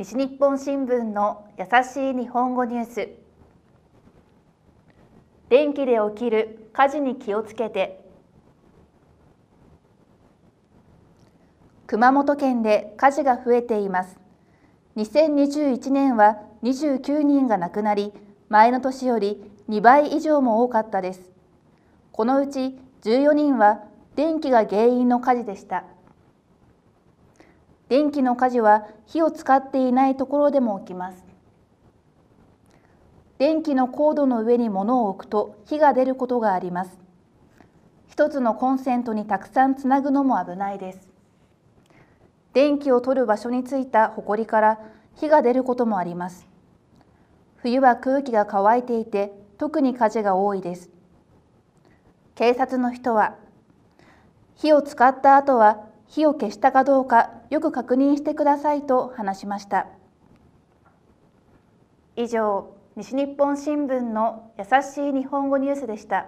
西日本新聞の優しい日本語ニュース。電気で起きる火事に気をつけて。熊本県で火事が増えています。2021年は29人が亡くなり前の年より2倍以上も多かったです。このうち14人は電気が原因の火事でした。電気の火事は火を使っていないところでも起きます。電気のコードの上に物を置くと火が出ることがあります。一つのコンセントにたくさんつなぐのも危ないです。電気を取る場所についたホコリから火が出ることもあります。冬は空気が乾いていて特に火事が多いです。警察の人は火を使った後は火を消したかどうかよく確認してくださいと話しました。以上西日本新聞の優しい日本語ニュースでした。